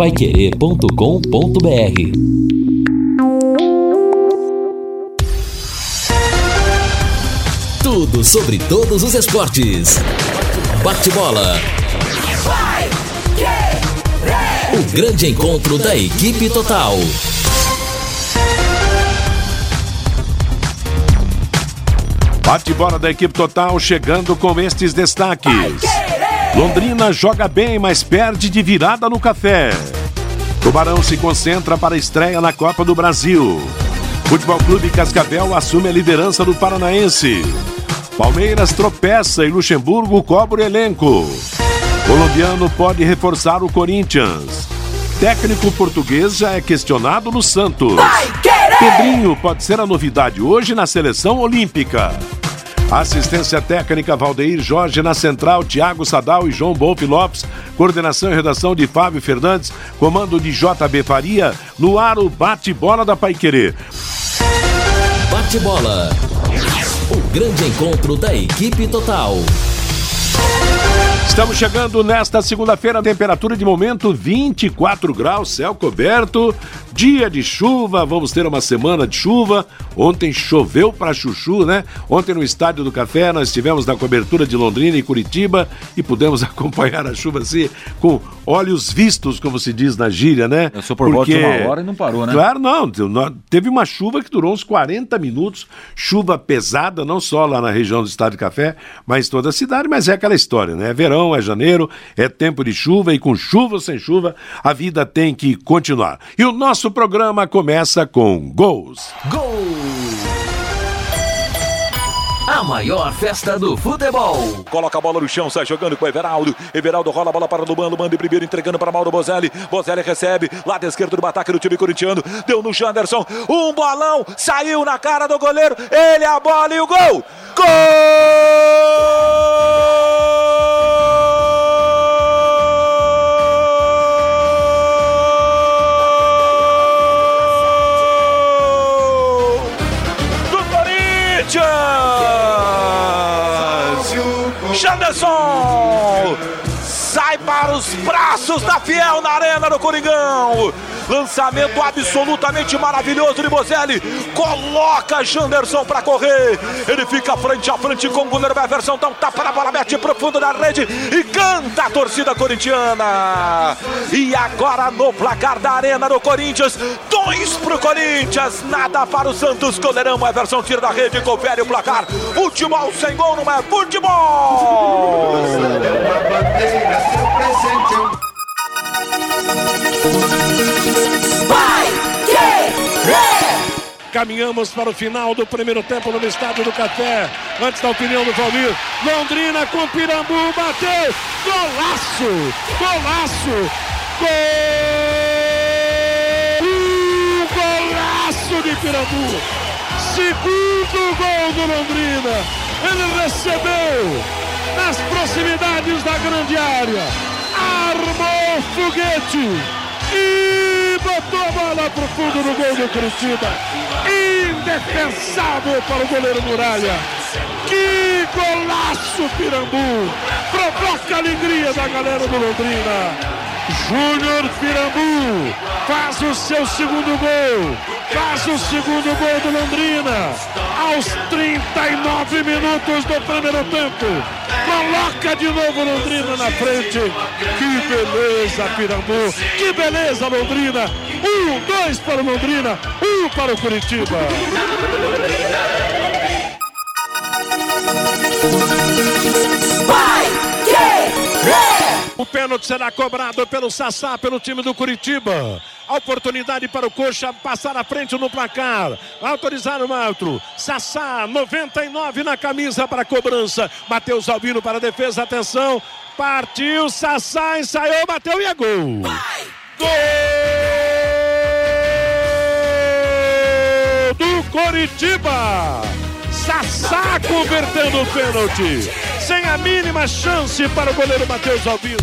paiquerê.com.br Tudo sobre todos os esportes. Bate-bola. O grande encontro da equipe total. Bate-bola da equipe total chegando com estes destaques. Londrina joga bem, mas perde de virada no café. Tubarão se concentra para a estreia na Copa do Brasil. Futebol Clube Cascavel assume a liderança do Paranaense. Palmeiras tropeça e Luxemburgo cobra o elenco. Colombiano pode reforçar o Corinthians. Técnico português já é questionado no Santos. Pedrinho pode ser a novidade hoje na seleção olímpica. Assistência técnica Valdeir Jorge na central, Tiago Sadal e João Bolf Lopes. Coordenação e redação de Fábio Fernandes. Comando de JB Faria. No ar o bate-bola da Paiquerê. Bate-bola. O grande encontro da equipe total. Estamos chegando nesta segunda-feira, temperatura de momento 24 graus, céu coberto, dia de chuva, vamos ter uma semana de chuva. Ontem choveu para chuchu, né? Ontem no Estádio do Café nós estivemos na cobertura de Londrina e Curitiba e pudemos acompanhar a chuva assim com olhos vistos, como se diz na gíria, né? Eu sou por volta de uma hora e não parou, né? Claro, não. Teve uma chuva que durou uns 40 minutos, chuva pesada, não só lá na região do Estádio do Café, mas toda a cidade, mas é aquela história, né? É verão, é janeiro, é tempo de chuva e com chuva ou sem chuva, a vida tem que continuar. E o nosso programa começa com gols. Gol! Maior festa do futebol. Coloca a bola no chão, sai jogando com o Everaldo. Everaldo rola a bola para Luban. Luban de primeiro entregando para Mauro Bozelli. Bozelli recebe. Lado esquerdo do ataque do time corintiano. Deu no Janderson. Um bolão. Saiu na cara do goleiro. Ele a bola e o gol. Gol! Janderson! Sai para os braços da Fiel na arena do Coringão. Lançamento absolutamente maravilhoso de Bozelli. Coloca Janderson para correr. Ele fica frente a frente com o goleiro Everson. Dá um tapa na bola, mete profundo na rede e canta a torcida corintiana. E agora no placar da arena do Corinthians, dois pro Corinthians, nada para o Santos. Goleirão Everson tira da rede, confere o placar. Futebol sem gol não é futebol. Caminhamos para o final do primeiro tempo no Estádio do Café. Antes da opinião do Valmir. Londrina com Pirambu, bateu! Golaço! Golaço! Gol! Golaço de Pirambu! Segundo gol do Londrina. Ele recebeu nas proximidades da grande área. Armou o foguete e botou a bola pro fundo do gol do Curitiba. Indefensável para o goleiro Muralha. Que golaço, Pirambu! Provoca a alegria da galera do Londrina. Júnior Pirambu faz o seu segundo gol. Faz o segundo gol do Londrina. Aos 39 minutos do primeiro tempo. Coloca de novo Londrina na frente. Que beleza, Pirambu. Que beleza, Londrina. Um, dois para o Londrina. Um para o Curitiba. O pênalti será cobrado pelo Sassá, pelo time do Curitiba. Oportunidade para o Coxa passar à frente no placar. Autorizar o árbitro. Sassá, 99 na camisa para a cobrança. Matheus Albino para a defesa. Atenção. Partiu. Sassá ensaiou, bateu e é gol. Gol do Coritiba. Sassá convertendo o pênalti. Sem a mínima chance para o goleiro Matheus Albino.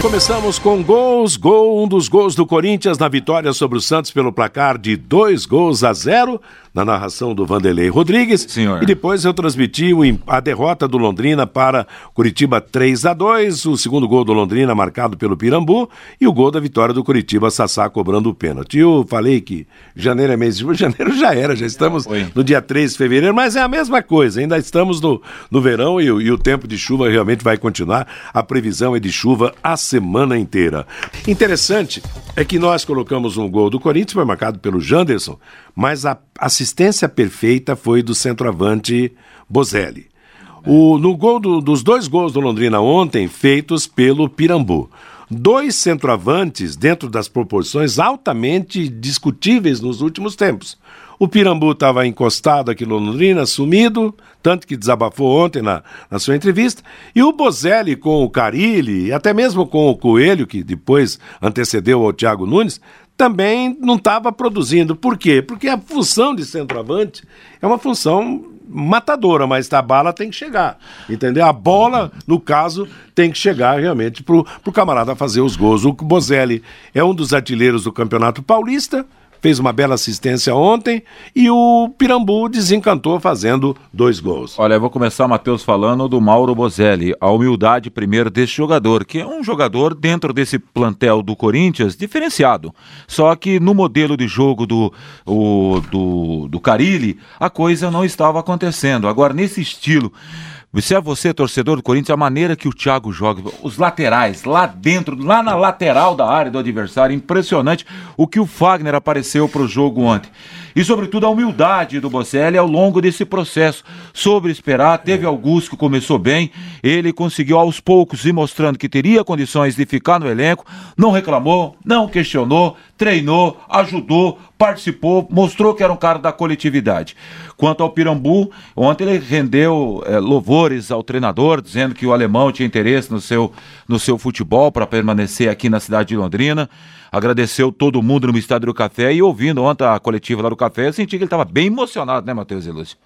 Começamos com gols. Gol, um dos gols do Corinthians na vitória sobre o Santos pelo placar de dois gols a zero na narração do Vanderlei Rodrigues. Senhor. E depois eu transmiti a derrota do Londrina para Curitiba 3 a 2 o segundo gol do Londrina marcado pelo Pirambu e o gol da vitória do Curitiba, Sassá cobrando o pênalti. Eu falei que janeiro é mês de janeiro já era, já estamos no dia 3 de fevereiro, mas é a mesma coisa, ainda estamos no, no verão e, e o tempo de chuva realmente vai continuar. A previsão é de chuva a semana inteira. Interessante é que nós colocamos um gol do Corinthians, foi marcado pelo Janderson, mas a assistência perfeita foi do centroavante Bozelli. O, no gol do, dos dois gols do Londrina ontem, feitos pelo Pirambu. Dois centroavantes dentro das proporções altamente discutíveis nos últimos tempos. O Pirambu estava encostado aqui no Londrina, sumido, tanto que desabafou ontem na, na sua entrevista. E o Bozelli com o Carilli, até mesmo com o Coelho, que depois antecedeu o Thiago Nunes, também não estava produzindo. Por quê? Porque a função de centroavante é uma função matadora, mas a bala tem que chegar. Entendeu? A bola, no caso, tem que chegar realmente para o camarada fazer os gols. O Bozelli é um dos artilheiros do Campeonato Paulista fez uma bela assistência ontem e o Pirambu desencantou fazendo dois gols. Olha, eu vou começar, Matheus, falando do Mauro Bozelli. A humildade primeiro desse jogador, que é um jogador dentro desse plantel do Corinthians diferenciado. Só que no modelo de jogo do, o, do, do Carilli, a coisa não estava acontecendo. Agora, nesse estilo se é você, torcedor do Corinthians, a maneira que o Thiago joga, os laterais, lá dentro, lá na lateral da área do adversário, impressionante o que o Fagner apareceu para o jogo ontem. E, sobretudo, a humildade do Bocelli ao longo desse processo. Sobre esperar, teve Augusto que começou bem, ele conseguiu aos poucos ir mostrando que teria condições de ficar no elenco, não reclamou, não questionou, treinou, ajudou, participou, mostrou que era um cara da coletividade. Quanto ao Pirambu, ontem ele rendeu é, louvores ao treinador, dizendo que o alemão tinha interesse no seu, no seu futebol para permanecer aqui na cidade de Londrina. Agradeceu todo mundo no Estádio do Café e ouvindo ontem a coletiva lá do Café, eu senti que ele estava bem emocionado, né, Matheus e?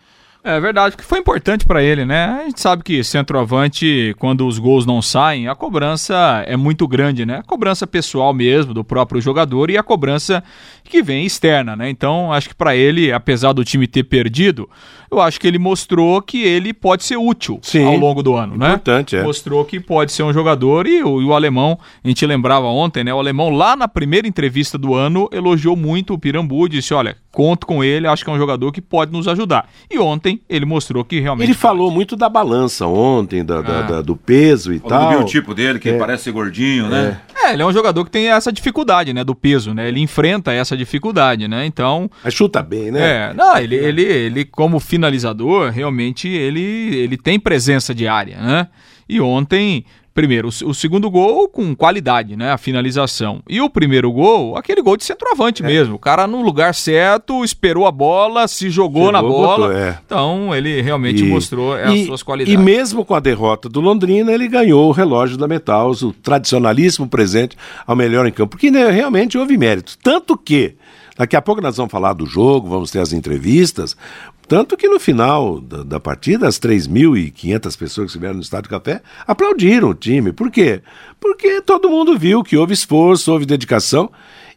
É verdade, porque foi importante para ele, né? A gente sabe que centroavante, quando os gols não saem, a cobrança é muito grande, né? A cobrança pessoal mesmo do próprio jogador e a cobrança que vem externa, né? Então, acho que para ele, apesar do time ter perdido, eu acho que ele mostrou que ele pode ser útil Sim, ao longo do ano, né? Importante, é. Mostrou que pode ser um jogador e o, e o alemão, a gente lembrava ontem, né? O alemão lá na primeira entrevista do ano elogiou muito o Pirambu, disse, olha, conto com ele, acho que é um jogador que pode nos ajudar. E ontem ele mostrou que realmente. Ele falou muito da balança ontem, da, da, ah. da do peso e tal. Viu o tipo dele, que é. parece gordinho, né? É. é, ele é um jogador que tem essa dificuldade, né? Do peso, né? Ele enfrenta essa dificuldade, né? Então. Mas chuta bem, né? É, não, ele, ele, ele como finalizador, realmente ele, ele tem presença diária, né? E ontem primeiro, o, o, segundo gol com qualidade, né? A finalização. E o primeiro gol, aquele gol de centroavante é. mesmo. O cara no lugar certo, esperou a bola, se jogou Chegou, na bola. Botou, é. Então, ele realmente e, mostrou as e, suas qualidades. E mesmo com a derrota do Londrina, ele ganhou o relógio da Metals, o tradicionalíssimo presente ao melhor em campo. Porque né, realmente houve mérito. Tanto que. Daqui a pouco nós vamos falar do jogo, vamos ter as entrevistas, tanto que no final da, da partida, as 3.500 pessoas que estiveram no Estádio Café aplaudiram o time. Por quê? Porque todo mundo viu que houve esforço, houve dedicação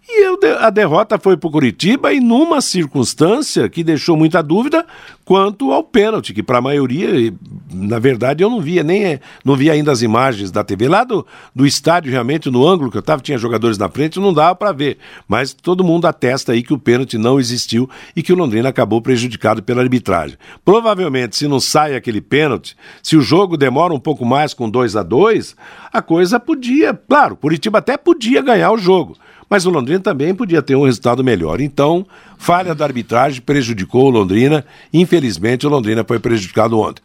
e eu, a derrota foi para o Curitiba e numa circunstância que deixou muita dúvida quanto ao pênalti, que para a maioria, na verdade, eu não via nem não via ainda as imagens da TV. Lá do, do estádio, realmente, no ângulo que eu estava, tinha jogadores na frente, não dava para ver. Mas todo mundo atesta aí que o pênalti não existiu e que o Londrina acabou prejudicado pela arbitragem. Provavelmente, se não sai aquele pênalti, se o jogo demora um pouco mais com 2 a 2 a coisa podia, claro, Curitiba até podia ganhar o jogo mas o Londrina também podia ter um resultado melhor. Então, falha da arbitragem prejudicou o Londrina. Infelizmente, o Londrina foi prejudicado ontem.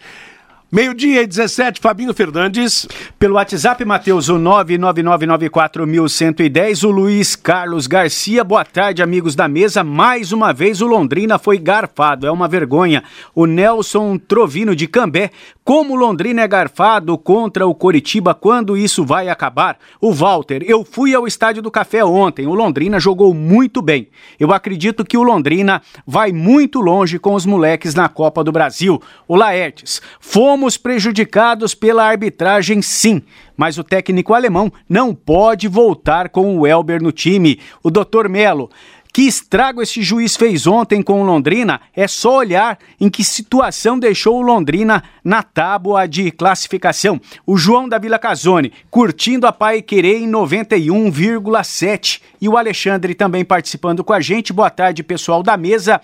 Meio-dia e 17, Fabinho Fernandes. Pelo WhatsApp, Matheus, o 99994110, o Luiz Carlos Garcia. Boa tarde, amigos da mesa. Mais uma vez o Londrina foi garfado, é uma vergonha. O Nelson Trovino de Cambé. Como o Londrina é garfado contra o Coritiba, quando isso vai acabar? O Walter, eu fui ao Estádio do Café ontem. O Londrina jogou muito bem. Eu acredito que o Londrina vai muito longe com os moleques na Copa do Brasil. O Laertes, fomos Fomos prejudicados pela arbitragem, sim, mas o técnico alemão não pode voltar com o Elber no time. O Dr. Melo, Que estrago esse juiz fez ontem com o Londrina? É só olhar em que situação deixou o Londrina na tábua de classificação. O João da Vila Casone curtindo a Pai Querer em 91,7 e o Alexandre também participando com a gente. Boa tarde, pessoal da mesa.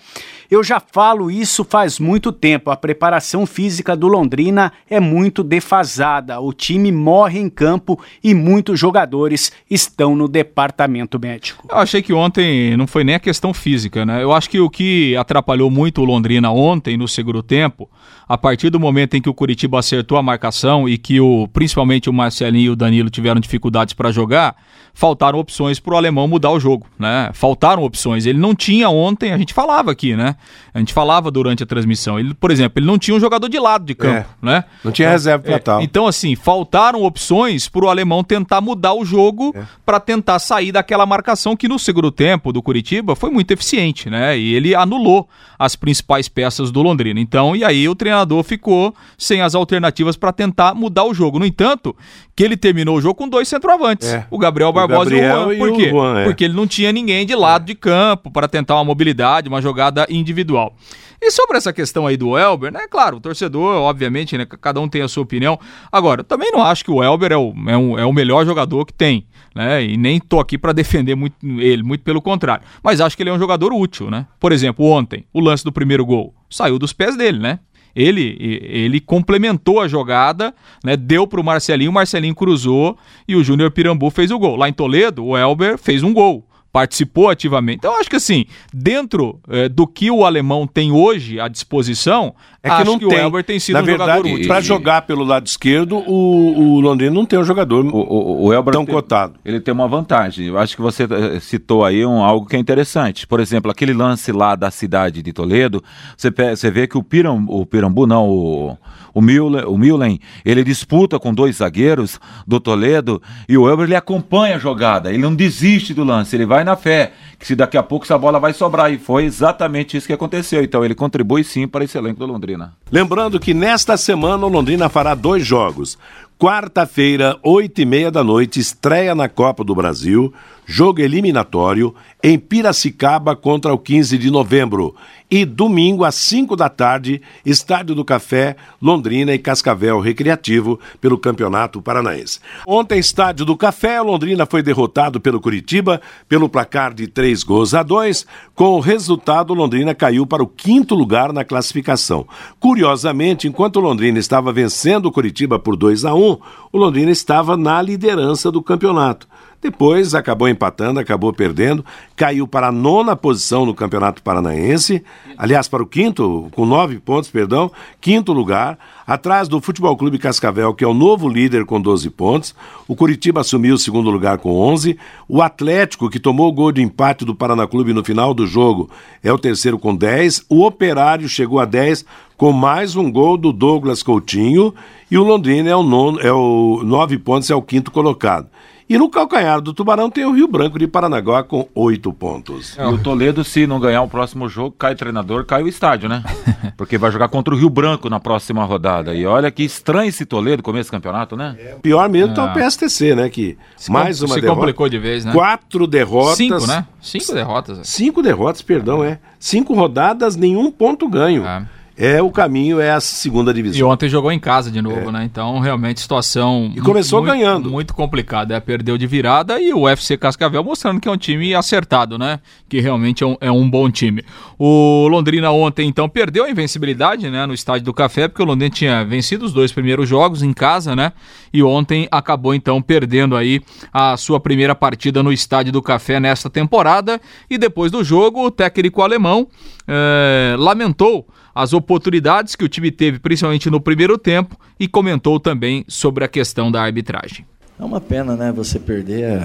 Eu já falo isso faz muito tempo. A preparação física do Londrina é muito defasada. O time morre em campo e muitos jogadores estão no departamento médico. Eu achei que ontem não foi nem a questão física, né? Eu acho que o que atrapalhou muito o Londrina ontem no segundo tempo, a partir do momento em que o Curitiba acertou a marcação e que o principalmente o Marcelinho e o Danilo tiveram dificuldades para jogar, faltaram opções para o alemão mudar o jogo, né? Faltaram opções. Ele não tinha ontem, a gente falava aqui, né? A gente falava durante a transmissão. Ele, por exemplo, ele não tinha um jogador de lado de campo, é, né? Não tinha então, reserva para é, tal. Então, assim, faltaram opções para o alemão tentar mudar o jogo é. para tentar sair daquela marcação que no segundo tempo do Curitiba foi muito eficiente, né? E ele anulou as principais peças do Londrina. Então, e aí o treinador ficou sem as alternativas para tentar mudar o jogo. No entanto, que ele terminou o jogo com dois centroavantes. É. O Gabriel Barbosa e o Juan. Por quê? Juan, é. Porque ele não tinha ninguém de lado de campo para tentar uma mobilidade, uma jogada individual. E sobre essa questão aí do Elber, né? Claro, o torcedor, obviamente, né? Cada um tem a sua opinião. Agora, também não acho que o Elber é o, é, um, é o melhor jogador que tem, né? E nem tô aqui para defender muito ele, muito pelo contrário. Mas acho que ele é um jogador útil, né? Por exemplo, ontem, o lance do primeiro gol saiu dos pés dele, né? Ele, ele complementou a jogada, né, deu para o Marcelinho, o Marcelinho cruzou e o Júnior Pirambu fez o gol. Lá em Toledo, o Elber fez um gol participou ativamente. Então, acho que assim, dentro é, do que o alemão tem hoje à disposição, é que não que tem. o Elber tem sido Na um verdade, jogador útil. Para jogar pelo lado esquerdo, o, o Londrina não tem um jogador o, o, o Elber tão tem, cotado. Ele tem uma vantagem. Eu acho que você eh, citou aí um, algo que é interessante. Por exemplo, aquele lance lá da cidade de Toledo, você, você vê que o, Piram, o Pirambu, não, o, o, o Mühlen, ele disputa com dois zagueiros do Toledo e o Elber ele acompanha a jogada. Ele não desiste do lance, ele vai na fé que se daqui a pouco essa bola vai sobrar. E foi exatamente isso que aconteceu. Então ele contribui sim para esse elenco do Londrina. Lembrando que nesta semana o Londrina fará dois jogos. Quarta-feira, oito e meia da noite, estreia na Copa do Brasil, jogo eliminatório em Piracicaba contra o 15 de novembro. E domingo, às 5 da tarde, Estádio do Café, Londrina e Cascavel Recreativo pelo Campeonato Paranaense. Ontem, Estádio do Café, Londrina foi derrotado pelo Curitiba pelo placar de 3 gols a 2. Com o resultado, Londrina caiu para o quinto lugar na classificação. Curiosamente, enquanto Londrina estava vencendo o Curitiba por 2 a 1, o Londrina estava na liderança do campeonato. Depois acabou empatando, acabou perdendo, caiu para a nona posição no Campeonato Paranaense, aliás, para o quinto, com nove pontos, perdão, quinto lugar, atrás do Futebol Clube Cascavel, que é o novo líder com 12 pontos. O Curitiba assumiu o segundo lugar com 11. O Atlético, que tomou o gol de empate do Paraná Clube no final do jogo, é o terceiro com 10. O Operário chegou a 10 com mais um gol do Douglas Coutinho. E o Londrina é o, nono, é o nove pontos, é o quinto colocado. E no calcanhar do Tubarão tem o Rio Branco de Paranaguá com oito pontos. E o Toledo, se não ganhar o próximo jogo, cai o treinador, cai o estádio, né? Porque vai jogar contra o Rio Branco na próxima rodada. E olha que estranho esse Toledo começo do campeonato, né? É, pior mesmo tá o é. PSTC, né? Que se mais uma se derrota. complicou de vez, né? Quatro derrotas. Cinco, né? Cinco derrotas. É. Cinco derrotas, perdão, é. Cinco rodadas, nenhum ponto ganho. É é o caminho, é a segunda divisão. E ontem jogou em casa de novo, é. né? Então, realmente, situação. E começou muito, ganhando. Muito complicada. É, perdeu de virada e o UFC Cascavel mostrando que é um time acertado, né? Que realmente é um, é um bom time. O Londrina ontem, então, perdeu a invencibilidade, né? No estádio do Café, porque o Londrina tinha vencido os dois primeiros jogos em casa, né? E ontem acabou, então, perdendo aí a sua primeira partida no estádio do Café nesta temporada. E depois do jogo, o técnico alemão é, lamentou as oportunidades que o time teve, principalmente no primeiro tempo, e comentou também sobre a questão da arbitragem. É uma pena, né? Você perder,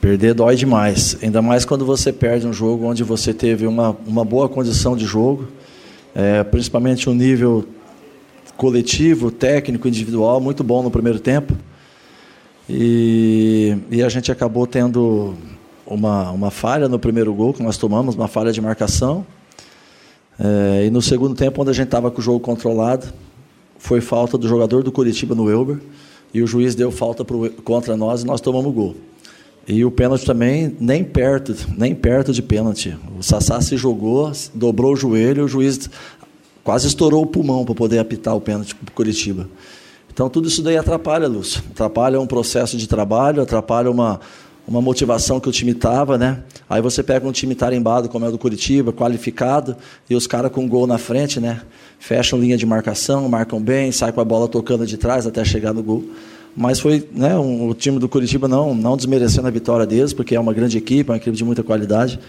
perder dói demais. Ainda mais quando você perde um jogo onde você teve uma, uma boa condição de jogo, é, principalmente um nível coletivo, técnico, individual muito bom no primeiro tempo. E, e a gente acabou tendo uma, uma falha no primeiro gol que nós tomamos, uma falha de marcação. É, e no segundo tempo, onde a gente estava com o jogo controlado, foi falta do jogador do Curitiba no Elber, e o juiz deu falta pro, contra nós e nós tomamos gol. E o pênalti também, nem perto, nem perto de pênalti. O Sassá se jogou, dobrou o joelho, o juiz quase estourou o pulmão para poder apitar o pênalti para Curitiba. Então tudo isso daí atrapalha, Lúcio. Atrapalha um processo de trabalho, atrapalha uma, uma motivação que o time estava, né? Aí você pega um time tarimbado, como é o do Curitiba, qualificado, e os caras com gol na frente, né? Fecham linha de marcação, marcam bem, sai com a bola tocando de trás até chegar no gol. Mas foi, né, um, o time do Curitiba não, não desmerecendo a vitória deles, porque é uma grande equipe, é uma equipe de muita qualidade.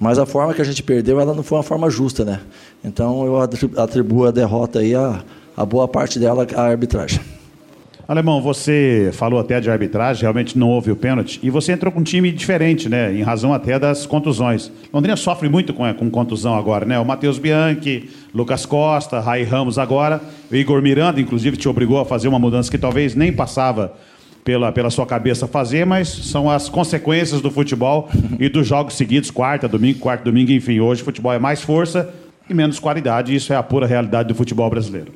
Mas a forma que a gente perdeu, ela não foi uma forma justa, né? Então eu atribuo a derrota aí a, a boa parte dela à arbitragem. Alemão, você falou até de arbitragem, realmente não houve o pênalti, e você entrou com um time diferente, né? Em razão até das contusões. Londrina sofre muito com, com contusão agora, né? O Matheus Bianchi, Lucas Costa, Rai Ramos agora, o Igor Miranda, inclusive, te obrigou a fazer uma mudança que talvez nem passava pela, pela sua cabeça fazer, mas são as consequências do futebol e dos jogos seguidos, quarta, domingo, quarta, domingo, enfim. Hoje o futebol é mais força e menos qualidade, e isso é a pura realidade do futebol brasileiro.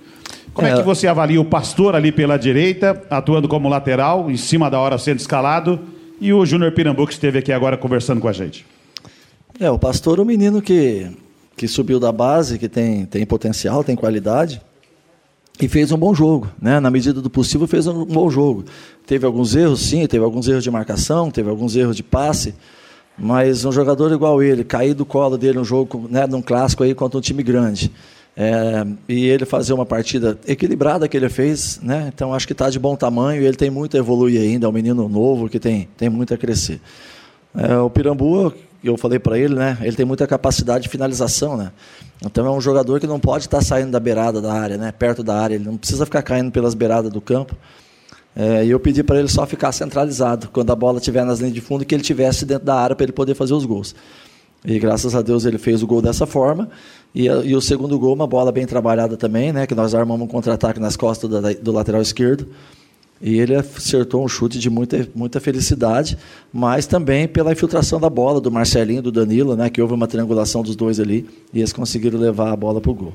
Como é, é que você avalia o Pastor ali pela direita, atuando como lateral, em cima da hora sendo escalado, e o Júnior Pirambu que esteve aqui agora conversando com a gente? É, o Pastor é um menino que, que subiu da base, que tem, tem potencial, tem qualidade, e fez um bom jogo, né? Na medida do possível fez um bom jogo. Teve alguns erros, sim, teve alguns erros de marcação, teve alguns erros de passe, mas um jogador igual ele, cair do colo dele um jogo, né, num clássico aí contra um time grande, é, e ele fazer uma partida equilibrada que ele fez, né? Então acho que está de bom tamanho ele tem muito a evoluir ainda, é um menino novo que tem, tem muito a crescer. É, o Pirambu, eu falei para ele, né? Ele tem muita capacidade de finalização, né? Então é um jogador que não pode estar tá saindo da beirada da área, né? Perto da área, ele não precisa ficar caindo pelas beiradas do campo. É, e eu pedi para ele só ficar centralizado quando a bola estiver nas linhas de fundo que ele tivesse dentro da área para ele poder fazer os gols. E graças a Deus ele fez o gol dessa forma. E, e o segundo gol, uma bola bem trabalhada também, né? Que nós armamos um contra-ataque nas costas do, do, lateral esquerdo. E ele acertou um chute de muita, muita felicidade, mas também pela infiltração da bola do Marcelinho, do Danilo, né? Que houve uma triangulação dos dois ali e eles conseguiram levar a bola para o gol.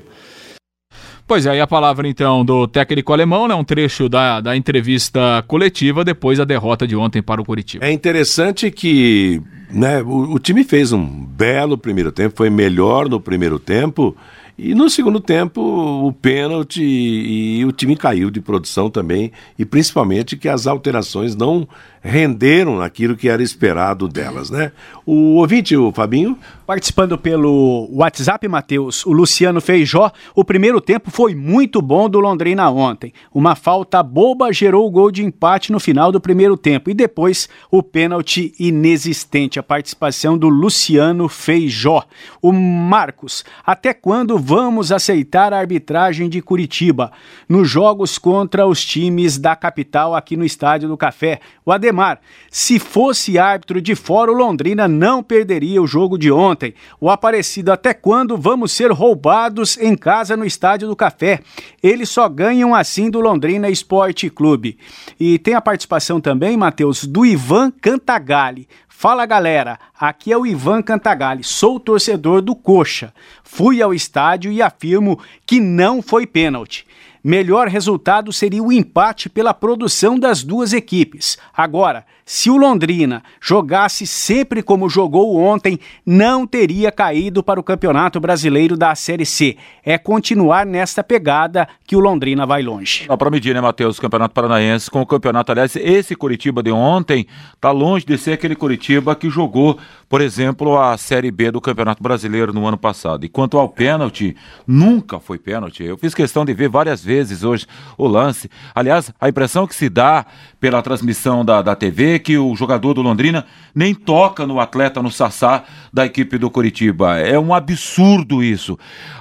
Pois é, aí a palavra então do técnico alemão, né? Um trecho da, da entrevista coletiva depois da derrota de ontem para o Curitiba. É interessante que né, o, o time fez um belo primeiro tempo, foi melhor no primeiro tempo. E no segundo tempo, o pênalti e o time caiu de produção também, e principalmente que as alterações não renderam aquilo que era esperado delas, né? O ouvinte, o Fabinho? Participando pelo WhatsApp, Matheus, o Luciano Feijó, o primeiro tempo foi muito bom do Londrina ontem. Uma falta boba gerou o gol de empate no final do primeiro tempo e depois o pênalti inexistente, a participação do Luciano Feijó. O Marcos, até quando vamos aceitar a arbitragem de Curitiba nos jogos contra os times da capital aqui no Estádio do Café? O Ademar Ademar, se fosse árbitro de fora, o Londrina não perderia o jogo de ontem. O Aparecido, até quando vamos ser roubados em casa no Estádio do Café? Eles só ganham assim do Londrina Esporte Clube. E tem a participação também, Matheus, do Ivan Cantagalli. Fala galera, aqui é o Ivan Cantagalli, sou torcedor do Coxa. Fui ao estádio e afirmo que não foi pênalti. Melhor resultado seria o empate pela produção das duas equipes. Agora, se o Londrina jogasse sempre como jogou ontem, não teria caído para o Campeonato Brasileiro da Série C. É continuar nesta pegada que o Londrina vai longe. Dá para medir, né, Matheus? O Campeonato Paranaense com o campeonato. Aliás, esse Curitiba de ontem está longe de ser aquele Curitiba que jogou, por exemplo, a Série B do Campeonato Brasileiro no ano passado. E quanto ao pênalti, nunca foi pênalti. Eu fiz questão de ver várias vezes hoje o lance. Aliás, a impressão que se dá pela transmissão da, da TV que o jogador do Londrina nem toca no atleta, no Sassá da equipe do Curitiba. É um absurdo isso.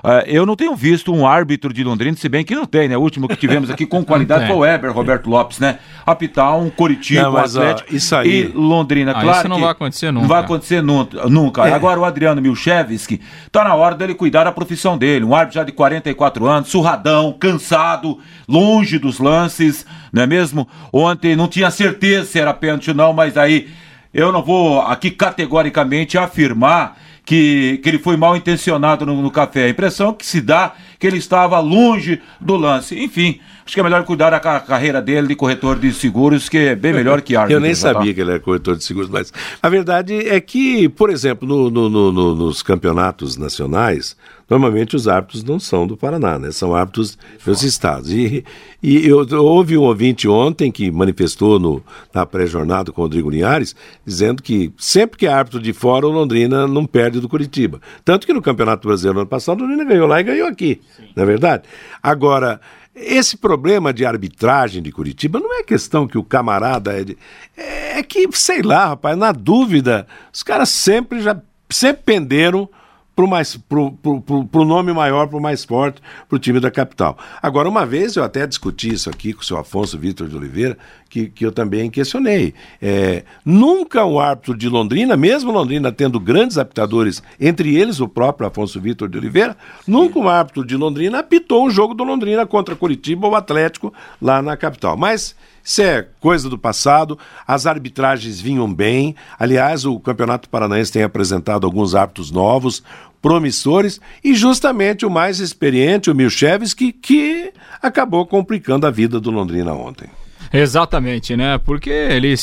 Uh, eu não tenho visto um árbitro de Londrina, se bem que não tem, né? O último que tivemos aqui com qualidade foi o Weber, Roberto Lopes, né? Apitar um Curitiba, não, mas, um Atlético ó, isso aí... e Londrina. Ah, claro isso não vai acontecer nunca. Não vai acontecer nunca. nunca. É. Agora o Adriano Milchevski, tá na hora dele cuidar da profissão dele. Um árbitro já de 44 anos, surradão, cansado, longe dos lances, não é mesmo? Ontem não tinha certeza se era pênalti ou não, mas aí eu não vou aqui categoricamente afirmar que, que ele foi mal intencionado no, no, café. A impressão que se dá que ele estava longe do lance. Enfim, acho que é melhor cuidar da carreira dele de corretor de seguros, que é bem melhor que árbitro. Eu nem sabia que ele era corretor de seguros, mas a verdade é que, por exemplo, no, no, no, nos campeonatos nacionais, normalmente os árbitros não são do Paraná, né? São árbitros dos estados. E, e eu, houve um ouvinte ontem que manifestou no, na pré-jornada com o Rodrigo Linhares, dizendo que sempre que é árbitro de fora, o Londrina não perde do Curitiba. Tanto que no Campeonato Brasileiro no ano passado, o Londrina ganhou lá e ganhou aqui, Sim. não é verdade? Agora, esse problema de arbitragem de Curitiba não é questão que o camarada é de. É que, sei lá, rapaz, na dúvida, os caras sempre já sempre penderam para mais pro, pro, pro, pro nome maior, para o mais forte, para o time da capital. Agora, uma vez eu até discuti isso aqui com o seu Afonso Vitor de Oliveira, que, que eu também questionei. É, nunca um árbitro de Londrina, mesmo Londrina tendo grandes apitadores, entre eles o próprio Afonso Vitor de Oliveira, nunca um árbitro de Londrina apitou um jogo do Londrina contra Curitiba ou Atlético lá na capital. Mas isso é coisa do passado, as arbitragens vinham bem. Aliás, o Campeonato Paranaense tem apresentado alguns árbitros novos, promissores, e justamente o mais experiente, o Milchevski, que acabou complicando a vida do Londrina ontem. Exatamente, né? Porque ele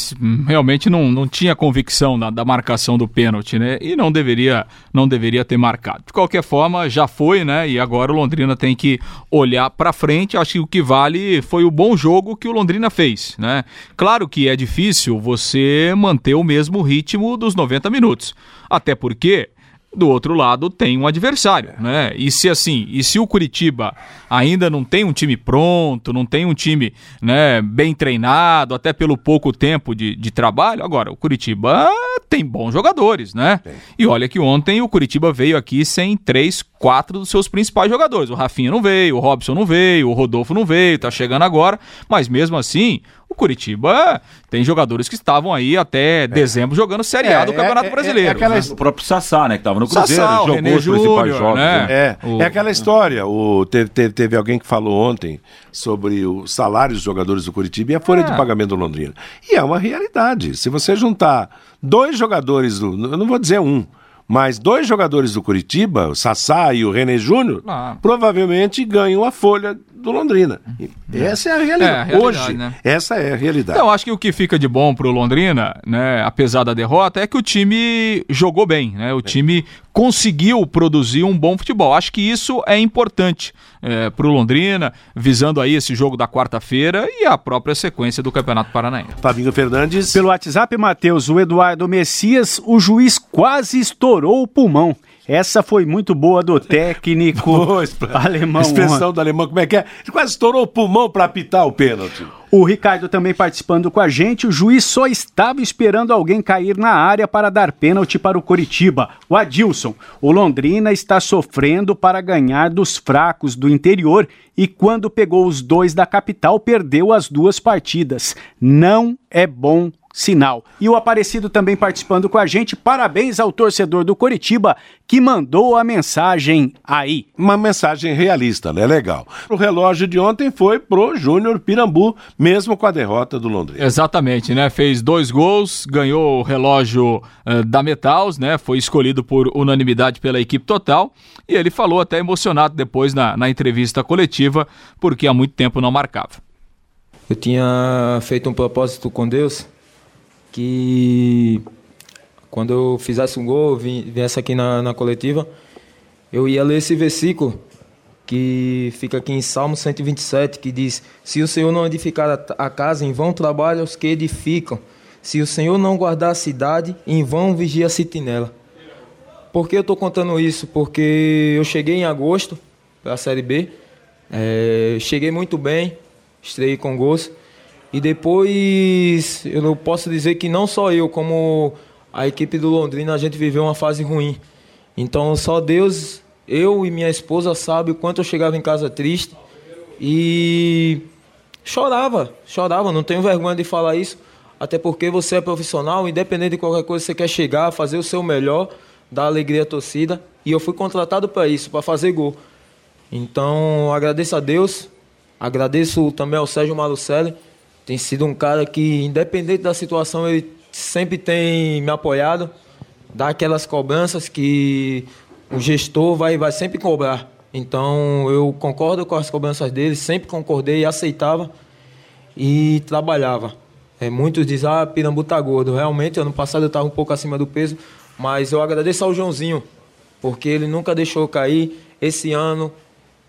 realmente não, não tinha convicção na, da marcação do pênalti, né? E não deveria, não deveria ter marcado. De qualquer forma, já foi, né? E agora o Londrina tem que olhar para frente. Acho que o que vale foi o bom jogo que o Londrina fez, né? Claro que é difícil você manter o mesmo ritmo dos 90 minutos. Até porque do outro lado tem um adversário, né? E se assim, e se o Curitiba ainda não tem um time pronto, não tem um time né, bem treinado, até pelo pouco tempo de, de trabalho, agora o Curitiba tem bons jogadores, né? E olha que ontem o Curitiba veio aqui sem três, quatro dos seus principais jogadores. O Rafinha não veio, o Robson não veio, o Rodolfo não veio, tá chegando agora, mas mesmo assim, o Curitiba tem jogadores que estavam aí até é. dezembro jogando Série A é, do Campeonato é, é Brasileiro. É aquela... O próprio Sassá, né, que estava no Cruzeiro, Sassá, jogou René os Júnior, principais jogos. Né? É, o... é aquela história, o, teve, teve, teve, alguém que falou ontem sobre o salário dos jogadores do Curitiba e a folha de pagamento do Londrina. E é uma realidade. Se você juntar dois jogadores, do, eu não vou dizer um, mas dois jogadores do Curitiba, o Sassá e o René Júnior, ah. provavelmente ganham a folha do Londrina. essa é a realidade. É, a realidade Hoje, né? essa é a realidade. Então, acho que o que fica de bom pro Londrina, né, apesar da derrota, é que o time jogou bem, né? O time conseguiu produzir um bom futebol. Acho que isso é importante é, pro Londrina, visando aí esse jogo da quarta-feira e a própria sequência do Campeonato Paranaense. Fabinho Fernandes. Pelo WhatsApp, Matheus, o Eduardo Messias, o juiz quase estourou o pulmão. Essa foi muito boa do técnico boa, alemão. Expressão do alemão, como é que é? Ele quase estourou o pulmão para apitar o pênalti. O Ricardo também participando com a gente. O juiz só estava esperando alguém cair na área para dar pênalti para o Coritiba. O Adilson. O Londrina está sofrendo para ganhar dos fracos do interior e quando pegou os dois da capital perdeu as duas partidas. Não é bom sinal. E o Aparecido também participando com a gente. Parabéns ao torcedor do Coritiba que mandou a mensagem aí. Uma mensagem realista, né? Legal. O relógio de ontem foi pro Júnior Pirambu, mesmo com a derrota do Londrina. Exatamente, né? Fez dois gols, ganhou o relógio uh, da Metals, né? Foi escolhido por unanimidade pela equipe total. E ele falou até emocionado depois na, na entrevista coletiva, porque há muito tempo não marcava. Eu tinha feito um propósito com Deus que quando eu fizesse um gol, viesse aqui na, na coletiva, eu ia ler esse versículo que fica aqui em Salmo 127, que diz: Se o Senhor não edificar a casa, em vão trabalham os que edificam. Se o Senhor não guardar a cidade, em vão vigia a sentinela. Por que eu estou contando isso? Porque eu cheguei em agosto para a Série B, é, cheguei muito bem, estreiei com gols. E depois, eu não posso dizer que não só eu, como a equipe do Londrina, a gente viveu uma fase ruim. Então, só Deus, eu e minha esposa sabe o quanto eu chegava em casa triste e chorava, chorava, não tenho vergonha de falar isso, até porque você é profissional, independente de qualquer coisa, você quer chegar, fazer o seu melhor, dar alegria à torcida, e eu fui contratado para isso, para fazer gol. Então, agradeço a Deus, agradeço também ao Sérgio Malucelli, tem sido um cara que, independente da situação, ele sempre tem me apoiado, dá aquelas cobranças que o gestor vai, vai sempre cobrar. Então eu concordo com as cobranças dele, sempre concordei, aceitava e trabalhava. É, muitos dizem, ah, Pirambu tá gordo. Realmente, ano passado eu estava um pouco acima do peso, mas eu agradeço ao Joãozinho, porque ele nunca deixou cair. Esse ano,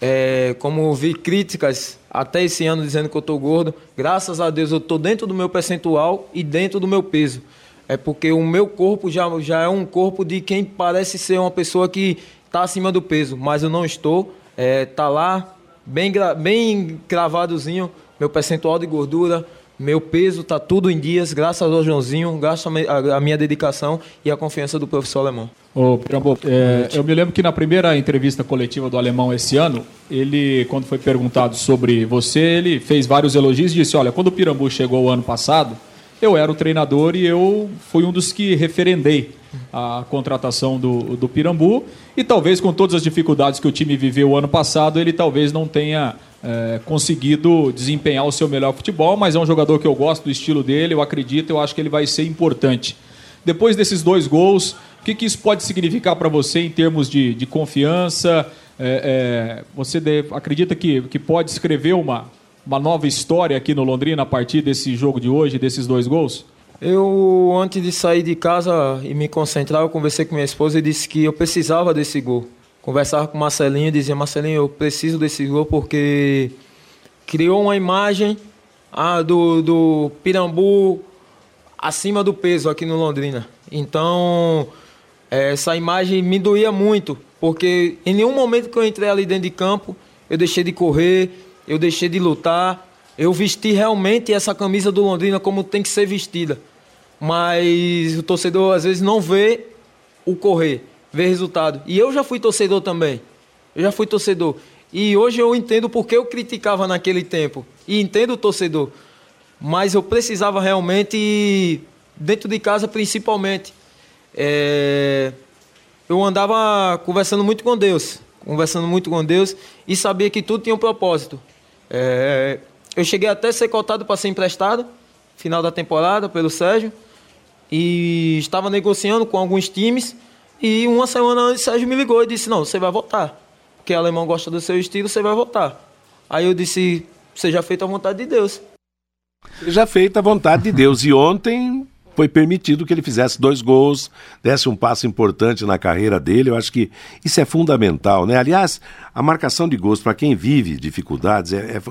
é, como vi críticas até esse ano dizendo que eu estou gordo, graças a Deus eu estou dentro do meu percentual e dentro do meu peso. É porque o meu corpo já, já é um corpo de quem parece ser uma pessoa que está acima do peso, mas eu não estou. É, tá lá, bem, bem gravadozinho, meu percentual de gordura, meu peso está tudo em dias, graças ao Joãozinho, graças à minha dedicação e à confiança do professor Alemão. Ô, Pirambo, é, eu me lembro que na primeira entrevista coletiva do Alemão esse ano, ele, quando foi perguntado sobre você, ele fez vários elogios e disse: Olha, quando o Pirambu chegou o ano passado, eu era o treinador e eu fui um dos que referendei a contratação do, do Pirambu. E talvez com todas as dificuldades que o time viveu o ano passado, ele talvez não tenha é, conseguido desempenhar o seu melhor futebol, mas é um jogador que eu gosto do estilo dele, eu acredito, eu acho que ele vai ser importante. Depois desses dois gols, o que, que isso pode significar para você em termos de, de confiança? É, é, você deve, acredita que, que pode escrever uma, uma nova história aqui no Londrina a partir desse jogo de hoje, desses dois gols? Eu, antes de sair de casa e me concentrar, eu conversei com minha esposa e disse que eu precisava desse gol conversava com o Marcelinho e dizia, Marcelinho, eu preciso desse gol porque criou uma imagem ah, do, do Pirambu acima do peso aqui no Londrina. Então, essa imagem me doía muito, porque em nenhum momento que eu entrei ali dentro de campo, eu deixei de correr, eu deixei de lutar, eu vesti realmente essa camisa do Londrina como tem que ser vestida. Mas o torcedor às vezes não vê o correr ver resultado. E eu já fui torcedor também. Eu já fui torcedor. E hoje eu entendo porque eu criticava naquele tempo. E entendo o torcedor. Mas eu precisava realmente, dentro de casa principalmente, é... eu andava conversando muito com Deus. Conversando muito com Deus e sabia que tudo tinha um propósito. É... Eu cheguei até a ser cotado para ser emprestado, final da temporada, pelo Sérgio. E estava negociando com alguns times e uma semana antes, Sérgio me ligou e disse: Não, você vai votar. Porque alemão gosta do seu estilo, você vai votar. Aí eu disse: Seja feita a vontade de Deus. Seja feita a vontade de Deus. E ontem foi permitido que ele fizesse dois gols, desse um passo importante na carreira dele. Eu acho que isso é fundamental, né? Aliás, a marcação de gols para quem vive dificuldades é, é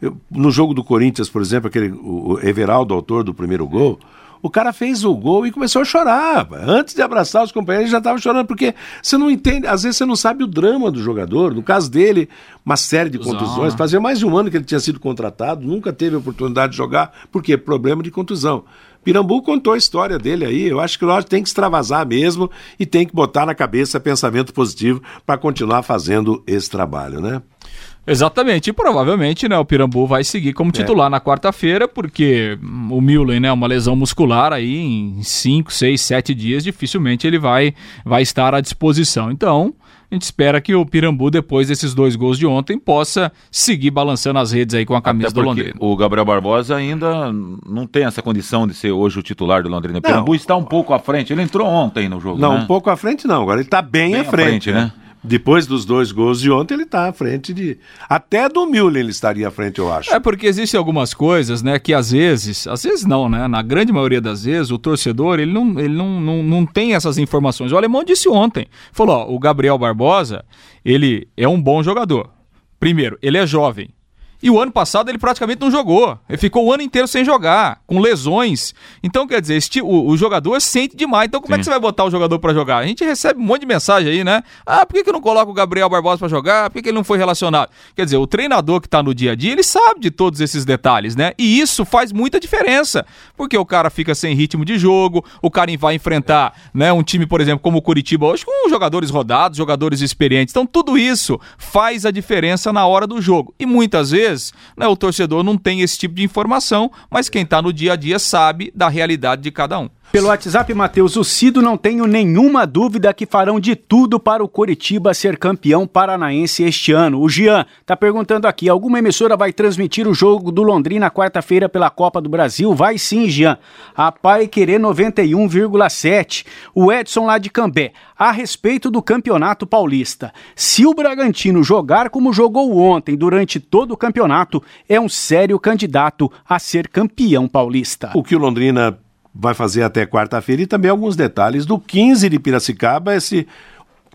eu, no jogo do Corinthians, por exemplo, aquele o Everaldo, autor do primeiro gol. O cara fez o gol e começou a chorar. Antes de abraçar os companheiros, ele já estava chorando, porque você não entende, às vezes você não sabe o drama do jogador. No caso dele, uma série de contusões. Fazia mais de um ano que ele tinha sido contratado, nunca teve oportunidade de jogar, porque problema de contusão. Pirambu contou a história dele aí. Eu acho que nós tem que extravasar mesmo e tem que botar na cabeça pensamento positivo para continuar fazendo esse trabalho, né? Exatamente, e provavelmente né, o Pirambu vai seguir como é. titular é. na quarta-feira, porque o Milen, né, uma lesão muscular aí em 5, 6, 7 dias, dificilmente ele vai, vai estar à disposição. Então, a gente espera que o Pirambu, depois desses dois gols de ontem, possa seguir balançando as redes aí com a camisa do Londrina. O Gabriel Barbosa ainda não tem essa condição de ser hoje o titular do Londrina. O Pirambu está um pouco à frente. Ele entrou ontem no jogo. Não, né? um pouco à frente não. Agora ele está bem, bem, à frente, à frente né? né? Depois dos dois gols de ontem, ele está à frente de. Até do Müller ele estaria à frente, eu acho. É porque existem algumas coisas, né, que às vezes, às vezes não, né? Na grande maioria das vezes, o torcedor ele não, ele não, não, não tem essas informações. O alemão disse ontem: falou, ó, o Gabriel Barbosa, ele é um bom jogador. Primeiro, ele é jovem. E o ano passado ele praticamente não jogou. Ele ficou o ano inteiro sem jogar, com lesões. Então, quer dizer, este, o, o, jogador sente demais. Então, como Sim. é que você vai botar o jogador para jogar? A gente recebe um monte de mensagem aí, né? Ah, por que, que não coloca o Gabriel Barbosa para jogar? Por que, que ele não foi relacionado? Quer dizer, o treinador que tá no dia a dia, ele sabe de todos esses detalhes, né? E isso faz muita diferença. Porque o cara fica sem ritmo de jogo, o cara vai enfrentar né, um time, por exemplo, como o Curitiba hoje, com jogadores rodados, jogadores experientes. Então, tudo isso faz a diferença na hora do jogo. E muitas vezes né, o torcedor não tem esse tipo de informação, mas quem está no dia a dia sabe da realidade de cada um. Pelo WhatsApp, Matheus, o Cido não tenho nenhuma dúvida que farão de tudo para o Coritiba ser campeão paranaense este ano. O Jean está perguntando aqui: alguma emissora vai transmitir o jogo do Londrina quarta-feira pela Copa do Brasil? Vai sim, Jean. A Pai Querer 91,7. O Edson lá de Cambé. A respeito do Campeonato Paulista. Se o Bragantino jogar como jogou ontem durante todo o campeonato, é um sério candidato a ser campeão paulista. O que o Londrina vai fazer até quarta-feira e também alguns detalhes do 15 de Piracicaba, esse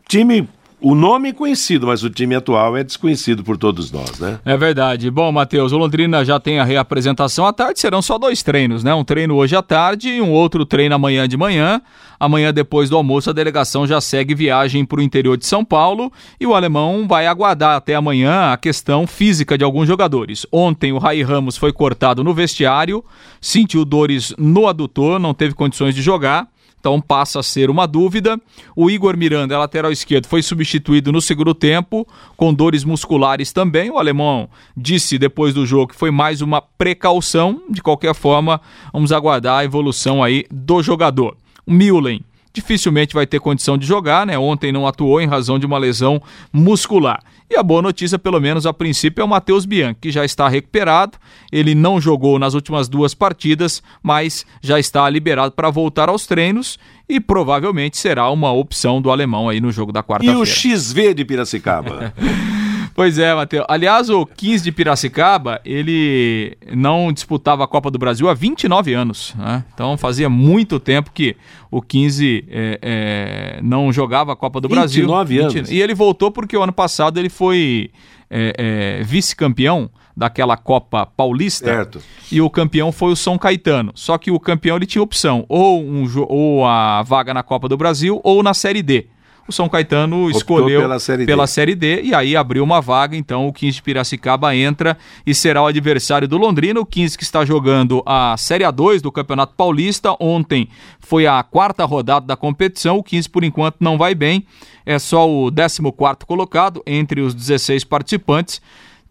time o nome é conhecido, mas o time atual é desconhecido por todos nós, né? É verdade. Bom, Matheus, o Londrina já tem a reapresentação à tarde, serão só dois treinos, né? Um treino hoje à tarde e um outro treino amanhã de manhã. Amanhã, depois do almoço, a delegação já segue viagem para o interior de São Paulo e o alemão vai aguardar até amanhã a questão física de alguns jogadores. Ontem, o Rai Ramos foi cortado no vestiário, sentiu dores no adutor, não teve condições de jogar então passa a ser uma dúvida. O Igor Miranda, lateral esquerdo, foi substituído no segundo tempo, com dores musculares também. O alemão disse depois do jogo que foi mais uma precaução. De qualquer forma, vamos aguardar a evolução aí do jogador. O Milen dificilmente vai ter condição de jogar, né? Ontem não atuou em razão de uma lesão muscular. E a boa notícia, pelo menos a princípio, é o Matheus Bianchi, que já está recuperado. Ele não jogou nas últimas duas partidas, mas já está liberado para voltar aos treinos e provavelmente será uma opção do alemão aí no jogo da quarta-feira. E o XV de Piracicaba? Pois é, Matheus. Aliás, o 15 de Piracicaba, ele não disputava a Copa do Brasil há 29 anos. Né? Então fazia muito tempo que o 15 é, é, não jogava a Copa do 29 Brasil. 29 anos. E ele voltou porque o ano passado ele foi é, é, vice-campeão daquela Copa Paulista. Certo. E o campeão foi o São Caetano. Só que o campeão ele tinha opção, ou, um, ou a vaga na Copa do Brasil ou na Série D o São Caetano Optou escolheu pela série, pela série, D e aí abriu uma vaga, então o 15 de Piracicaba entra e será o adversário do Londrina, o 15 que está jogando a Série A2 do Campeonato Paulista, ontem foi a quarta rodada da competição, o 15 por enquanto não vai bem, é só o 14º colocado entre os 16 participantes,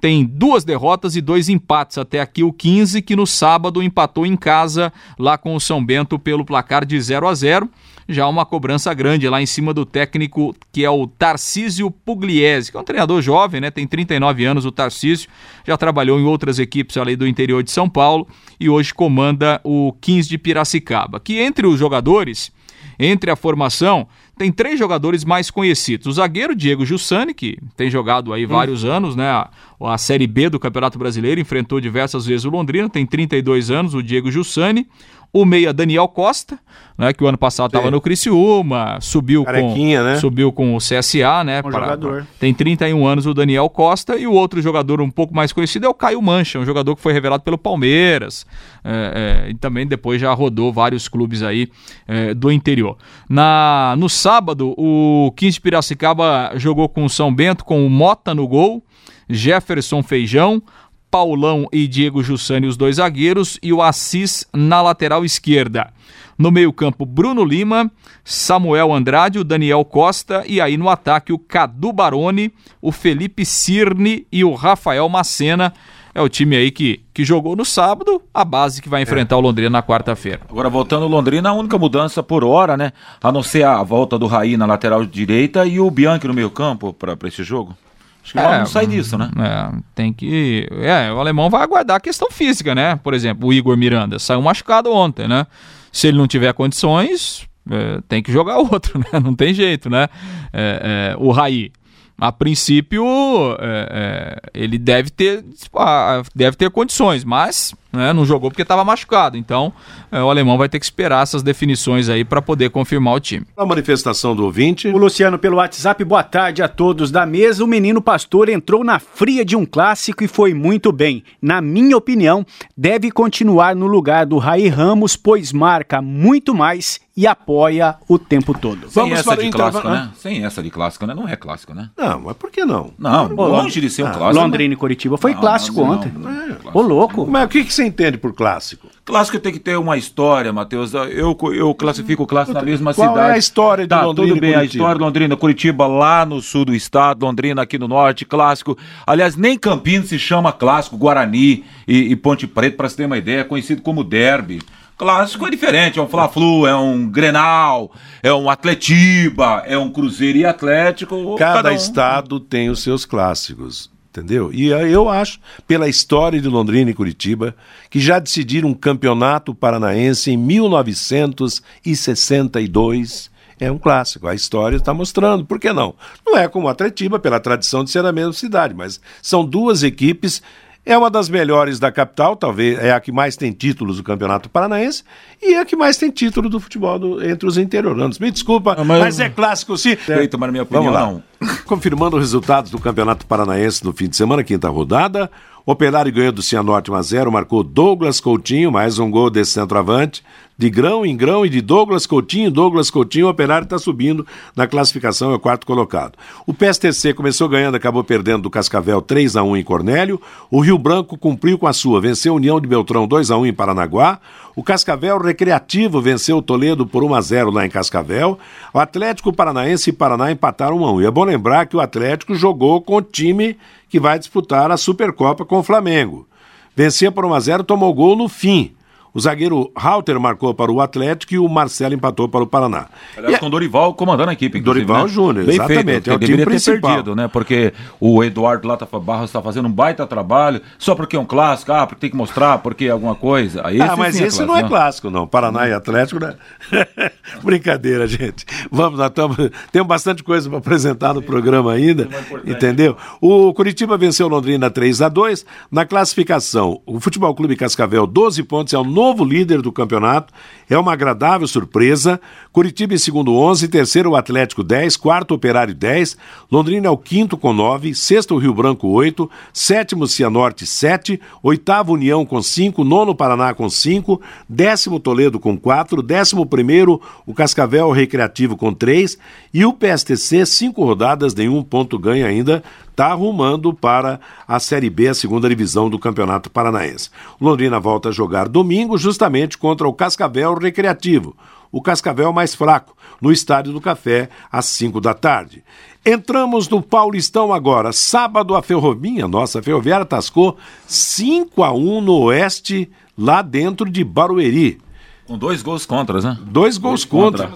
tem duas derrotas e dois empates. Até aqui o 15 que no sábado empatou em casa lá com o São Bento pelo placar de 0 a 0 já uma cobrança grande lá em cima do técnico que é o Tarcísio Pugliese, que é um treinador jovem, né? Tem 39 anos o Tarcísio, já trabalhou em outras equipes ali do interior de São Paulo e hoje comanda o 15 de Piracicaba, que entre os jogadores, entre a formação, tem três jogadores mais conhecidos. O zagueiro Diego Jussani, que tem jogado aí vários hum. anos, né? A, a, Série B do Campeonato Brasileiro, enfrentou diversas vezes o Londrina, tem 32 anos, o Diego Jussani o meia Daniel Costa, né, que o ano passado estava no Criciúma, subiu com, né? subiu com o CSA, né? Um para, jogador. Tem 31 anos o Daniel Costa e o outro jogador um pouco mais conhecido é o Caio Mancha, um jogador que foi revelado pelo Palmeiras é, é, e também depois já rodou vários clubes aí é, do interior. Na, no sábado, o 15 Piracicaba jogou com o São Bento com o Mota no gol, Jefferson Feijão, Paulão e Diego Jussani, os dois zagueiros, e o Assis na lateral esquerda. No meio-campo, Bruno Lima, Samuel Andrade, o Daniel Costa e aí no ataque o Cadu Baroni, o Felipe Cirne e o Rafael Macena. É o time aí que, que jogou no sábado, a base que vai enfrentar é. o Londrina na quarta-feira. Agora, voltando ao Londrina, a única mudança por hora, né? A não ser a volta do Raí na lateral direita e o Bianchi no meio-campo para esse jogo. Acho que é, não sai disso, né? É, tem que. É, o alemão vai aguardar a questão física, né? Por exemplo, o Igor Miranda saiu machucado ontem, né? Se ele não tiver condições, é, tem que jogar outro, né? Não tem jeito, né? É, é o Raí a princípio, é, é, ele deve ter, deve ter condições, mas né, não jogou porque estava machucado. Então, é, o alemão vai ter que esperar essas definições aí para poder confirmar o time. A manifestação do ouvinte. O Luciano pelo WhatsApp, boa tarde a todos da mesa. O menino pastor entrou na fria de um clássico e foi muito bem. Na minha opinião, deve continuar no lugar do Raí Ramos, pois marca muito mais e apoia o tempo todo. Sem Vamos essa de clássico, né? Sem essa de clássico, né? Não é clássico, né? Não, mas por que não? Não, longe de ser um ah, clássico. Londrina e Curitiba foi não, clássico não, ontem. Não, é. Ô, louco. Mas o que, que você entende por clássico? Clássico tem que ter uma história, Matheus. Eu, eu classifico o clássico na mesma Qual cidade. é a história de tá, Londrina tudo bem, a história de Londrina, Curitiba lá no sul do estado, Londrina aqui no norte, clássico. Aliás, nem Campinas se chama clássico, Guarani e, e Ponte Preta, para você ter uma ideia, é conhecido como derby. Clássico é diferente, é um Fla-Flu, é um Grenal, é um Atletiba, é um Cruzeiro e Atlético. Cada um- estado tem os seus clássicos, entendeu? E eu acho, pela história de Londrina e Curitiba, que já decidiram um campeonato paranaense em 1962. É um clássico, a história está mostrando, por que não? Não é como o Atletiba, pela tradição de ser a mesma cidade, mas são duas equipes é uma das melhores da capital, talvez é a que mais tem títulos do Campeonato Paranaense e é a que mais tem título do futebol do- entre os interioranos. Me desculpa, mas... mas- é clássico sim. Mas na minha Vamos opinião, lá. não. Confirmando os resultados do Campeonato Paranaense no fim de semana, quinta rodada. Operário ganhou do Cianorte 1 a 0, marcou Douglas Coutinho, mais um gol desse centroavante. De grão em grão e de Douglas Coutinho, Douglas Coutinho, o Operário está subindo na classificação, é o quarto colocado. O PSTC começou ganhando, acabou perdendo do Cascavel 3 a 1 em Cornélio. O Rio Branco cumpriu com a sua, venceu a União de Beltrão 2 a 1 em Paranaguá. O Cascavel Recreativo venceu o Toledo por 1 a 0 lá em Cascavel. O Atlético Paranaense e Paraná empataram 1 a 1. E é bom lembrar que o Atlético jogou com o time que vai disputar a Supercopa com o Flamengo. Vencia por 1 a 0, tomou gol no fim. O zagueiro Halter marcou para o Atlético e o Marcelo empatou para o Paraná. Aliás, com o Dorival comandando a equipe. Dorival né? Júnior, Bem exatamente, Feito, é o time ter principal. perdido, né? Porque o Eduardo Lata Barros está fazendo um baita trabalho, só porque é um clássico, ah, porque tem que mostrar, porque é alguma coisa. Ah, mas sim esse não é né? clássico, não. Paraná e Atlético, né? Brincadeira, gente. Vamos, nós tamo, temos bastante coisa para apresentar no programa ainda, entendeu? O Curitiba venceu Londrina 3 a 2 Na classificação, o Futebol Clube Cascavel, 12 pontos, é o novo líder do campeonato. É uma agradável surpresa. Curitiba em segundo 11, terceiro o Atlético 10, quarto Operário 10, Londrina é o quinto com 9, sexto Rio Branco 8, sétimo Cianorte 7, oitavo União com 5, nono Paraná com 5, décimo Toledo com 4, décimo primeiro o Cascavel Recreativo com 3 e o PSTC, cinco rodadas, nenhum ponto ganho ainda, está arrumando para a Série B, a segunda divisão do Campeonato Paranaense. Londrina volta a jogar domingo justamente contra o Cascavel Recreativo, o Cascavel mais fraco, no Estádio do Café, às 5 da tarde. Entramos no Paulistão agora. Sábado a Ferrovinha, nossa a Ferroviária tascou 5 a 1 no Oeste, lá dentro de Barueri. Com dois gols contras, né? Dois gols contra.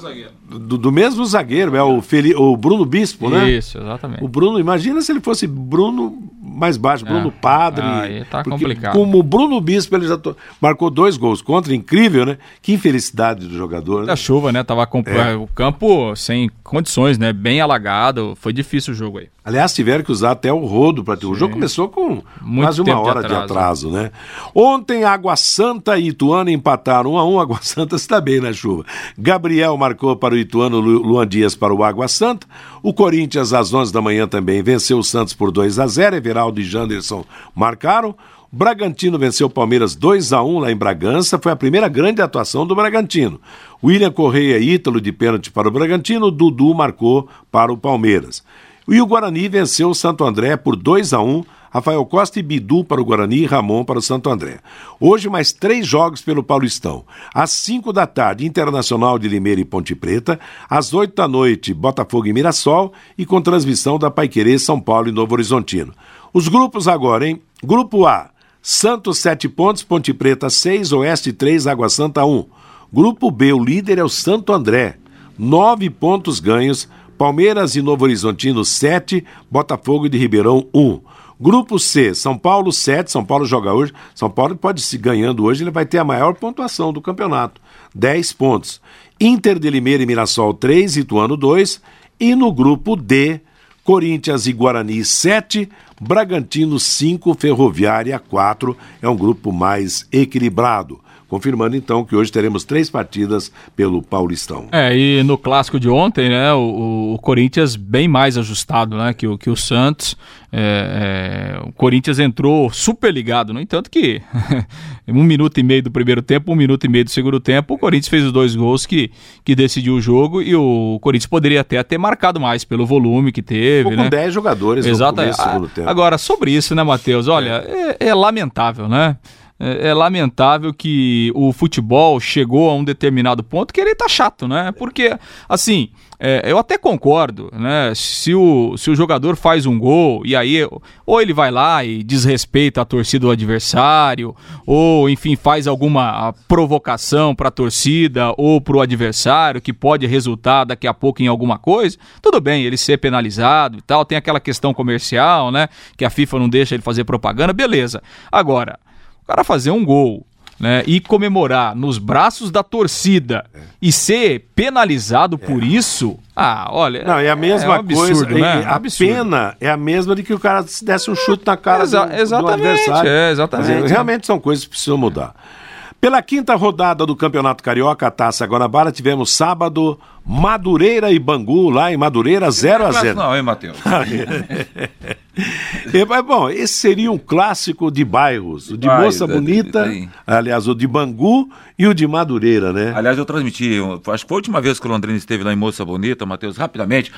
Do, do mesmo zagueiro, é o, Feli, o Bruno Bispo, né? Isso, exatamente. O Bruno, imagina se ele fosse Bruno mais baixo, Bruno É. Padre. Aí tá complicado. Como o Bruno Bispo, ele já to- marcou dois gols contra, incrível, né? Que infelicidade do jogador. Né? Da chuva, né? Tava com É. o campo sem condições, né? Bem alagado. Foi difícil o jogo aí. Aliás, tiveram que usar até o rodo para ter. O jogo começou com Muito quase uma tempo de hora de atraso. atraso, né? Ontem, Água Santa e Ituano empataram 1 a 1 Água Santa está bem na chuva. Gabriel marcou para o Ituano, Lu- Luan Dias para o Água Santa. O Corinthians, às 11 da manhã, também venceu o Santos por 2 a 0 Everaldo e Janderson marcaram. Bragantino venceu o Palmeiras 2 a 1 lá em Bragança. Foi a primeira grande atuação do Bragantino. William Correia Ítalo de pênalti para o Bragantino. Dudu marcou para o Palmeiras. E o Guarani venceu o Santo André por 2 a 1 Rafael Costa e Bidu para o Guarani e Ramon para o Santo André. Hoje, mais três jogos pelo Paulistão. Às 5 da tarde, Internacional de Limeira e Ponte Preta. Às 8 da noite, Botafogo e Mirassol. E com transmissão da Paiquerê, São Paulo e Novo Horizontino. Os grupos agora, hein? Grupo A, Santos 7 pontos, Ponte Preta 6, Oeste 3, Água Santa 1. Grupo B, o líder é o Santo André. 9 pontos ganhos, Palmeiras e Novo Horizontino 7, Botafogo de Ribeirão 1. Grupo C, São Paulo 7, São Paulo joga hoje. São Paulo pode se ganhando hoje, ele vai ter a maior pontuação do campeonato, 10 pontos. Inter de Limeira e Mirassol 3, Ituano 2. E no grupo D, Corinthians e Guarani 7, Bragantino 5, Ferroviária 4. É um grupo mais equilibrado. Confirmando então que hoje teremos três partidas pelo Paulistão. É, e no clássico de ontem, né, o, o Corinthians bem mais ajustado, né, que o, que o Santos. É, é, o Corinthians entrou super ligado, no entanto que um minuto e meio do primeiro tempo, um minuto e meio do segundo tempo, o Corinthians fez os dois gols que, que decidiu o jogo e o Corinthians poderia até ter marcado mais pelo volume que teve, Ficou com né? 10 jogadores no Exato. começo do segundo tempo. Agora, sobre isso, né, Matheus? Olha, é, é lamentável, né? É, é, lamentável que o futebol chegou a um determinado ponto que ele tá chato, né? Porque, assim, é, eu até concordo, né? Se o, se o jogador faz um gol e aí ou ele vai lá e desrespeita a torcida do adversário, ou enfim, faz alguma provocação para a torcida ou para o adversário que pode resultar daqui a pouco em alguma coisa, tudo bem, ele ser penalizado e tal, tem aquela questão comercial, né? Que a FIFA não deixa ele fazer propaganda, beleza. Agora, cara fazer um gol né, e comemorar nos braços da torcida é. e ser penalizado é. por isso, ah, olha. Não, é a mesma é um absurdo, coisa. Né? A absurdo. pena é a mesma de que o cara desse um chute na cara Exa do, exatamente, do adversário. É, exatamente. realmente são coisas que precisam mudar. Pela quinta rodada do Campeonato Carioca, Taça Guanabara, tivemos sábado Madureira e Bangu, lá em Madureira, 0 a 0 Não, hein, Matheus? é, bom, esse seria um clássico de bairros. O de Moça Bonita, aliás, o de Bangu e o de Madureira, né? Aliás, eu transmiti, acho que foi a última vez que o Londrina esteve lá em Moça Bonita, Matheus, rapidamente.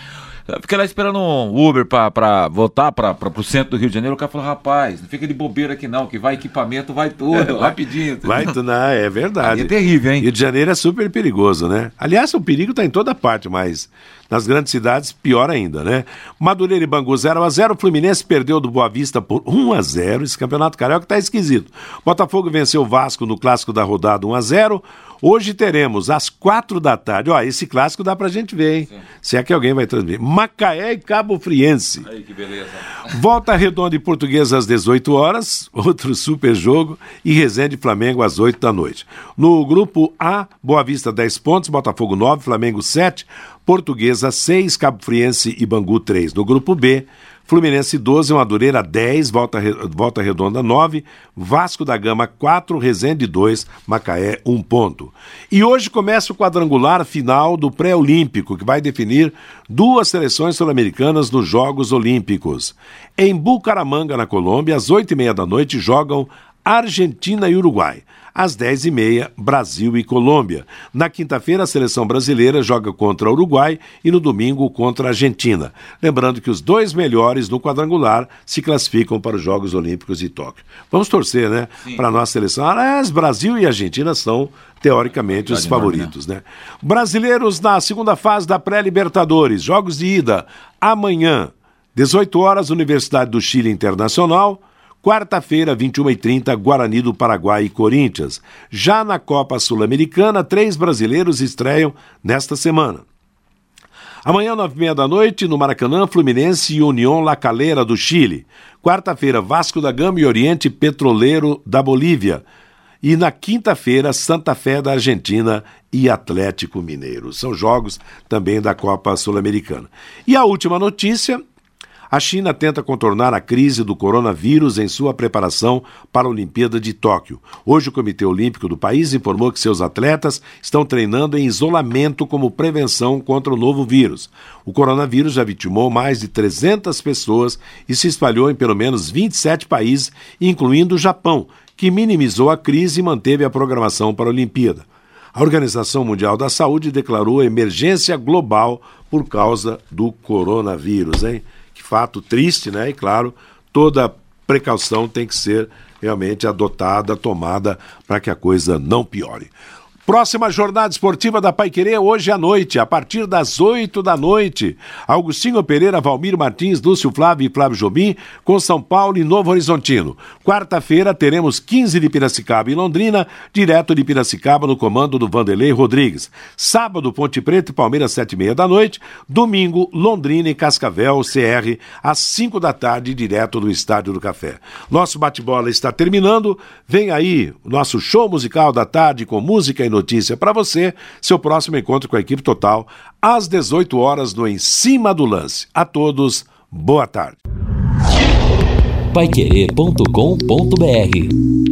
Fiquei lá esperando um Uber pra, pra voltar pra, pro centro do Rio de Janeiro. O cara falou, rapaz, não fica de bobeira aqui não, que vai equipamento, vai tudo, rapidinho. Vai tudo, não, é verdade. é terrível, hein? Rio de Janeiro é super perigoso, né? Aliás, o perigo tá em toda parte, mas nas grandes cidades, pior ainda, né? Madureira e Bangu 0 a 0 Fluminense perdeu do Boa Vista por 1 a 0 Esse campeonato carioca tá esquisito. Botafogo venceu o Vasco no clássico da rodada 1 a 0 Hoje teremos às quatro da tarde. Ó, esse clássico dá pra gente ver, hein? Sim. Se é que alguém vai transmitir. Macaé e Cabo Friense. Aí, que beleza. Volta Redonda e Portuguesa às 18 horas, outro super jogo, e Resende Flamengo às 8 da noite. No grupo A, Boa Vista 10 pontos, Botafogo 9, Flamengo 7, Portuguesa 6, Cabo Friense e Bangu 3. No grupo B, Fluminense 12, Madureira 10, Volta, Volta Redonda 9, Vasco da Gama 4, Resende 2, Macaé 1 ponto. E hoje começa o quadrangular final do pré-olímpico, que vai definir duas seleções sul-americanas nos Jogos Olímpicos. Em Bucaramanga, na Colômbia, às 8 e meia da noite, jogam Argentina e Uruguai. Às 10h30, Brasil e Colômbia. Na quinta-feira, a seleção brasileira joga contra o Uruguai e no domingo contra a Argentina. Lembrando que os dois melhores no quadrangular se classificam para os Jogos Olímpicos de Tóquio. Vamos torcer, né? Para a nossa seleção. Aliás, Brasil e Argentina são teoricamente os favoritos, né? Brasileiros na segunda fase da pré-Libertadores, jogos de ida amanhã, 18 horas, Universidade do Chile Internacional, Quarta-feira, 21h30, Guarani do Paraguai e Corinthians. Já na Copa Sul-Americana, três brasileiros estreiam nesta semana. Amanhã, nove e meia da noite, no Maracanã, Fluminense e União La Calera do Chile. Quarta-feira, Vasco da Gama e Oriente Petroleiro da Bolívia. E na quinta-feira, Santa Fé da Argentina e Atlético Mineiro. São jogos também da Copa Sul-Americana. E a última notícia a China tenta contornar a crise do coronavírus em sua preparação para a Olimpíada de Tóquio. Hoje, o Comitê Olímpico do país informou que seus atletas estão treinando em isolamento como prevenção contra o novo vírus. O coronavírus já vitimou mais de 300 pessoas e se espalhou em pelo menos 27 países, incluindo o Japão, que minimizou a crise e manteve a programação para a Olimpíada. A Organização Mundial da Saúde declarou emergência global por causa do coronavírus, hein? Fato triste, né? E claro, toda precaução tem que ser realmente adotada, tomada para que a coisa não piore. Próxima jornada esportiva da Paiquerê hoje à noite, a partir das 8 da noite. Augustinho Pereira, Valmir Martins, Lúcio Flávio e Flávio Jobim com São Paulo e Novo Horizontino. Quarta-feira teremos 15 de Piracicaba e Londrina, direto de Piracicaba no comando do Vanderlei Rodrigues. Sábado, Ponte Preta e Palmeiras, sete e meia da noite. Domingo, Londrina e Cascavel, CR, às 5 da tarde, direto do Estádio do Café. Nosso bate-bola está terminando. Vem aí o nosso show musical da tarde com música e notícia para você. Seu próximo encontro com a equipe total às 18 horas no Em Cima do Lance. A todos, boa tarde. Paiquerê.com.br